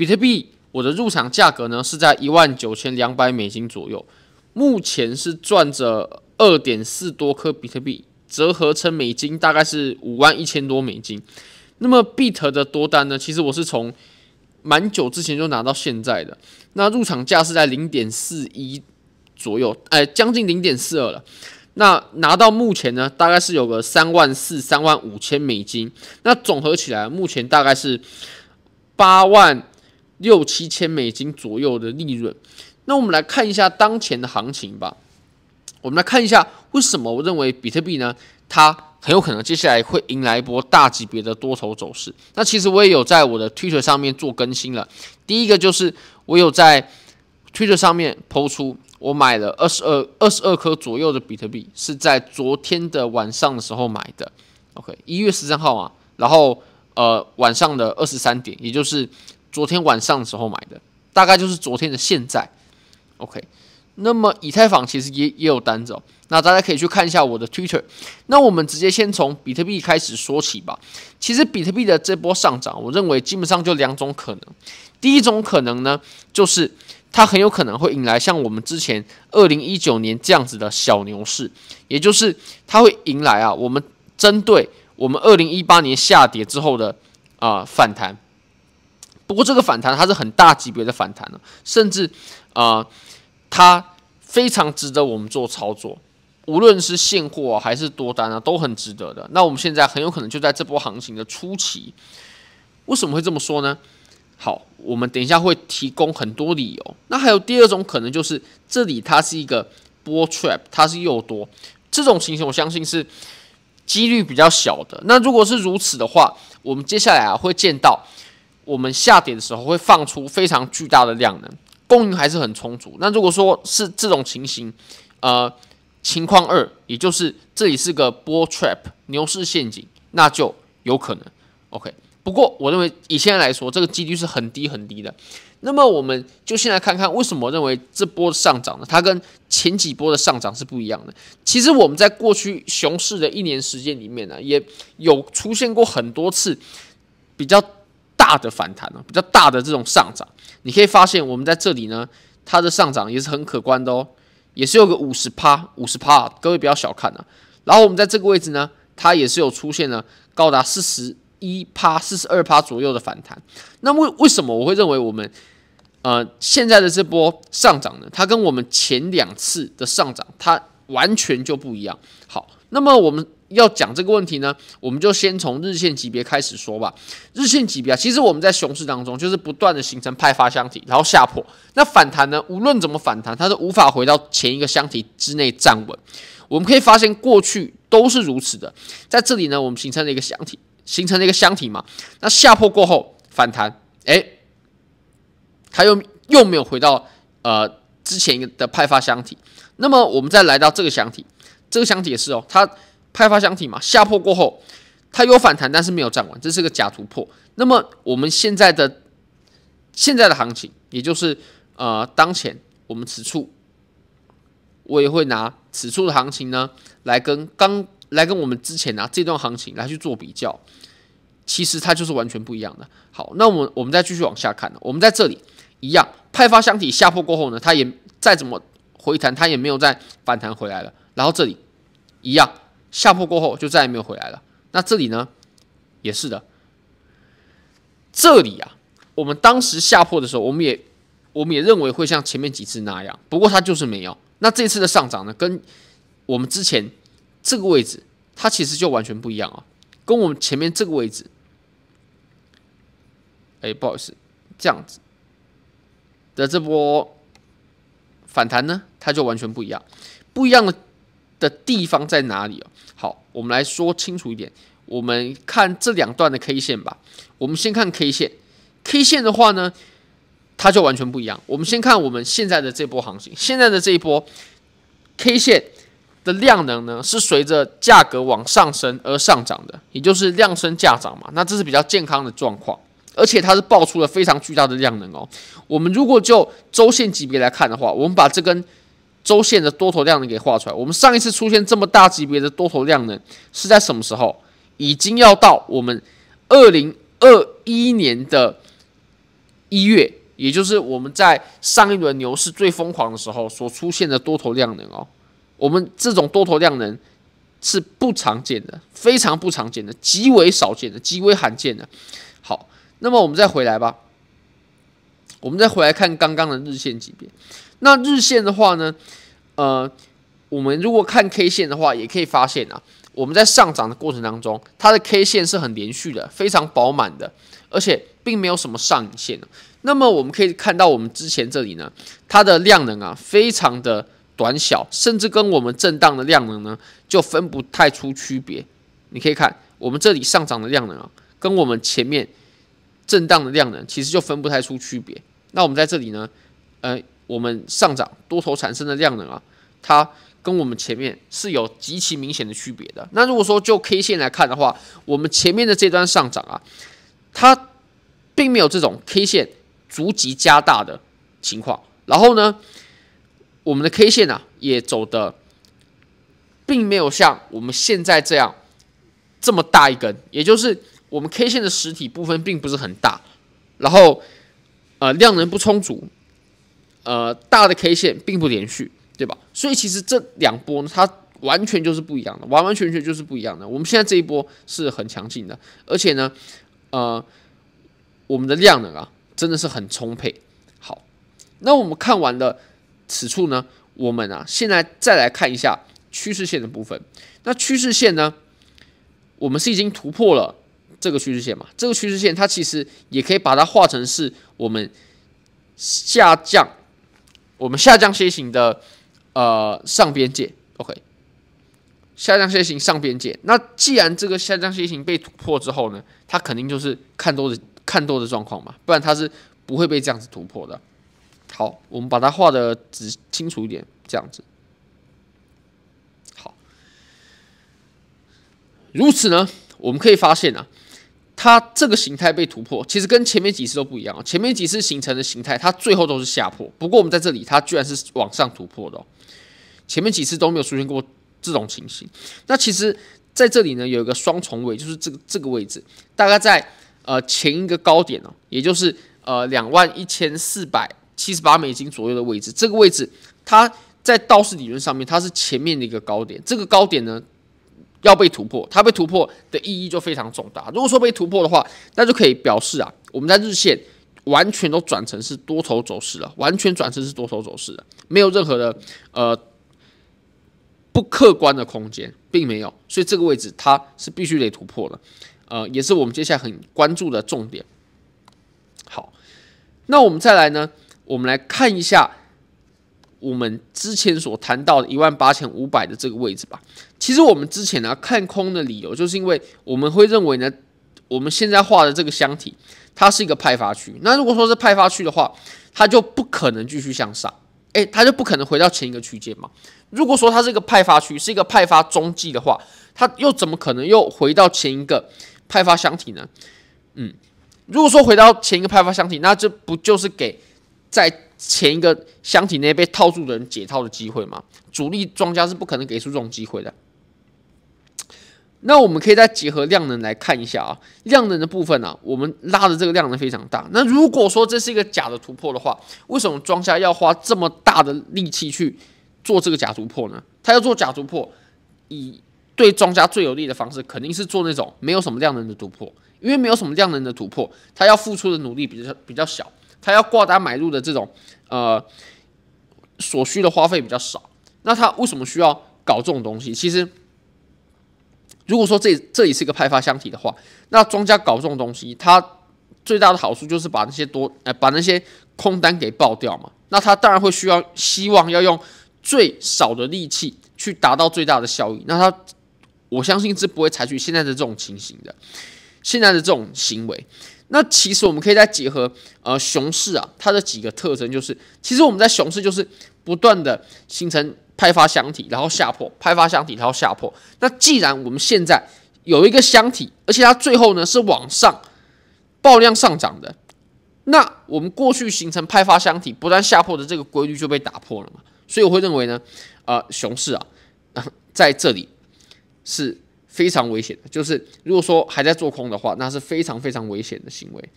比特币我的入场价格呢是在一万九千两百美金左右，目前是赚着二点四多颗比特币，折合成美金大概是五万一千多美金。那么比特的多单呢，其实我是从蛮久之前就拿到现在的，那入场价是在零点四一左右，哎，将近零点四二了。那拿到目前呢，大概是有个三万四、三万五千美金。那总合起来，目前大概是八万六七千美金左右的利润。那我们来看一下当前的行情吧。我们来看一下为什么我认为比特币呢，它很有可能接下来会迎来一波大级别的多头走势。那其实我也有在我的 Twitter 上面做更新了。第一个就是我有在 Twitter 上面抛出。我买了二十二二十二颗左右的比特币，是在昨天的晚上的时候买的。OK，一月十三号嘛，然后呃晚上的二十三点，也就是昨天晚上的时候买的，大概就是昨天的现在。OK，那么以太坊其实也也有单子哦，那大家可以去看一下我的 Twitter。那我们直接先从比特币开始说起吧。其实比特币的这波上涨，我认为基本上就两种可能。第一种可能呢，就是。它很有可能会引来像我们之前二零一九年这样子的小牛市，也就是它会迎来啊，我们针对我们二零一八年下跌之后的啊、反弹。不过这个反弹它是很大级别的反弹了，甚至啊、它非常值得我们做操作，无论是现货、还是多单啊，都很值得的。那我们现在很有可能就在这波行情的初期，为什么会这么说呢？好，我们等一下会提供很多理由。那还有第二种可能，就是这里它是一个波 trap，它是诱多，这种情形我相信是几率比较小的。那如果是如此的话，我们接下来啊会见到我们下跌的时候会放出非常巨大的量能，供应还是很充足。那如果说是这种情形，呃，情况二，也就是这里是个波 trap 牛市陷阱，那就有可能。OK。不过，我认为以现在来说，这个几率是很低很低的。那么，我们就先来看看为什么认为这波上涨呢？它跟前几波的上涨是不一样的。其实我们在过去熊市的一年时间里面呢，也有出现过很多次比较大的反弹呢，比较大的这种上涨。你可以发现，我们在这里呢，它的上涨也是很可观的哦，也是有个五十趴、五十趴，各位不要小看啊。然后我们在这个位置呢，它也是有出现了高达四十。一趴四十二趴左右的反弹，那为为什么我会认为我们呃现在的这波上涨呢？它跟我们前两次的上涨，它完全就不一样。好，那么我们要讲这个问题呢，我们就先从日线级别开始说吧。日线级别啊，其实我们在熊市当中就是不断的形成派发箱体，然后下破。那反弹呢，无论怎么反弹，它都无法回到前一个箱体之内站稳。我们可以发现过去都是如此的，在这里呢，我们形成了一个箱体。形成了一个箱体嘛，那下破过后反弹，哎，它又又没有回到呃之前的派发箱体，那么我们再来到这个箱体，这个箱体也是哦，它派发箱体嘛，下破过后它有反弹，但是没有站稳，这是个假突破。那么我们现在的现在的行情，也就是呃当前我们此处，我也会拿此处的行情呢来跟刚。来跟我们之前啊这段行情来去做比较，其实它就是完全不一样的。好，那我们我们再继续往下看，我们在这里一样，派发箱体下破过后呢，它也再怎么回弹，它也没有再反弹回来了。然后这里一样，下破过后就再也没有回来了。那这里呢，也是的。这里啊，我们当时下破的时候，我们也我们也认为会像前面几次那样，不过它就是没有。那这次的上涨呢，跟我们之前。这个位置它其实就完全不一样啊，跟我们前面这个位置，哎，不好意思，这样子的这波反弹呢，它就完全不一样。不一样的的地方在哪里啊？好，我们来说清楚一点。我们看这两段的 K 线吧。我们先看 K 线，K 线的话呢，它就完全不一样。我们先看我们现在的这波行情，现在的这一波 K 线。的量能呢，是随着价格往上升而上涨的，也就是量升价涨嘛。那这是比较健康的状况，而且它是爆出了非常巨大的量能哦。我们如果就周线级别来看的话，我们把这根周线的多头量能给画出来。我们上一次出现这么大级别的多头量能是在什么时候？已经要到我们二零二一年的一月，也就是我们在上一轮牛市最疯狂的时候所出现的多头量能哦。我们这种多头量能是不常见的，非常不常见的，极为少见的，极为罕见的。好，那么我们再回来吧。我们再回来看刚刚的日线级别。那日线的话呢，呃，我们如果看 K 线的话，也可以发现啊，我们在上涨的过程当中，它的 K 线是很连续的，非常饱满的，而且并没有什么上影线。那么我们可以看到，我们之前这里呢，它的量能啊，非常的短小，甚至跟我们震荡的量能呢，就分不太出区别。你可以看我们这里上涨的量能啊，跟我们前面震荡的量能，其实就分不太出区别。那我们在这里呢，呃，我们上涨多头产生的量能啊，它跟我们前面是有极其明显的区别的。那如果说就 K 线来看的话，我们前面的这段上涨啊，它并没有这种 K 线逐级加大的情况。然后呢，我们的 K 线啊，也走的并没有像我们现在这样这么大一根，也就是我们 K 线的实体部分并不是很大，然后。呃，量能不充足，呃，大的 K 线并不连续，对吧？所以其实这两波呢，它完全就是不一样的，完完全全就是不一样的。我们现在这一波是很强劲的，而且呢，呃，我们的量能啊，真的是很充沛。好，那我们看完了此处呢，我们啊，现在再来看一下趋势线的部分。那趋势线呢，我们是已经突破了。这个趋势线嘛，这个趋势线它其实也可以把它画成是我们下降，我们下降楔形的呃上边界，OK，下降楔形上边界。那既然这个下降楔形被突破之后呢，它肯定就是看多的看多的状况嘛，不然它是不会被这样子突破的。好，我们把它画的仔清楚一点，这样子。好，如此呢，我们可以发现啊。它这个形态被突破，其实跟前面几次都不一样。前面几次形成的形态，它最后都是下破。不过我们在这里，它居然是往上突破的哦。前面几次都没有出现过这种情形。那其实在这里呢，有一个双重位，就是这个这个位置，大概在呃前一个高点哦，也就是呃两万一千四百七十八美金左右的位置。这个位置，它在道氏理论上面，它是前面的一个高点。这个高点呢，要被突破，它被突破的意义就非常重大。如果说被突破的话，那就可以表示啊，我们在日线完全都转成是多头走势了，完全转成是多头走势了，没有任何的呃不客观的空间，并没有。所以这个位置它是必须得突破的，呃，也是我们接下来很关注的重点。好，那我们再来呢，我们来看一下。我们之前所谈到的一万八千五百的这个位置吧，其实我们之前呢看空的理由，就是因为我们会认为呢，我们现在画的这个箱体，它是一个派发区。那如果说是派发区的话，它就不可能继续向上，诶，它就不可能回到前一个区间嘛。如果说它是一个派发区，是一个派发中继的话，它又怎么可能又回到前一个派发箱体呢？嗯，如果说回到前一个派发箱体，那这不就是给在前一个箱体内被套住的人解套的机会嘛？主力庄家是不可能给出这种机会的。那我们可以再结合量能来看一下啊，量能的部分呢、我们拉的这个量能非常大。那如果说这是一个假的突破的话，为什么庄家要花这么大的力气去做这个假突破呢？他要做假突破，以对庄家最有利的方式，肯定是做那种没有什么量能的突破，因为没有什么量能的突破，他要付出的努力比较比较小。他要挂单买入的这种，呃，所需的花费比较少。那他为什么需要搞这种东西？其实，如果说这这里是一个派发箱体的话，那庄家搞这种东西，他最大的好处就是把那些多，呃，把那些空单给爆掉嘛。那他当然会需要希望要用最少的力气去达到最大的效益。那他，我相信是不会采取现在的这种情形的，现在的这种行为。那其实我们可以再结合呃熊市啊，它的几个特征就是，其实我们在熊市就是不断的形成派发箱体，然后下破，派发箱体，然后下破。那既然我们现在有一个箱体，而且它最后呢是往上爆量上涨的，那我们过去形成派发箱体不断下破的这个规律就被打破了嘛。所以我会认为呢，呃，熊市啊，在这里是。非常危险的，就是如果说还在做空的话，那是非常非常危险的行为。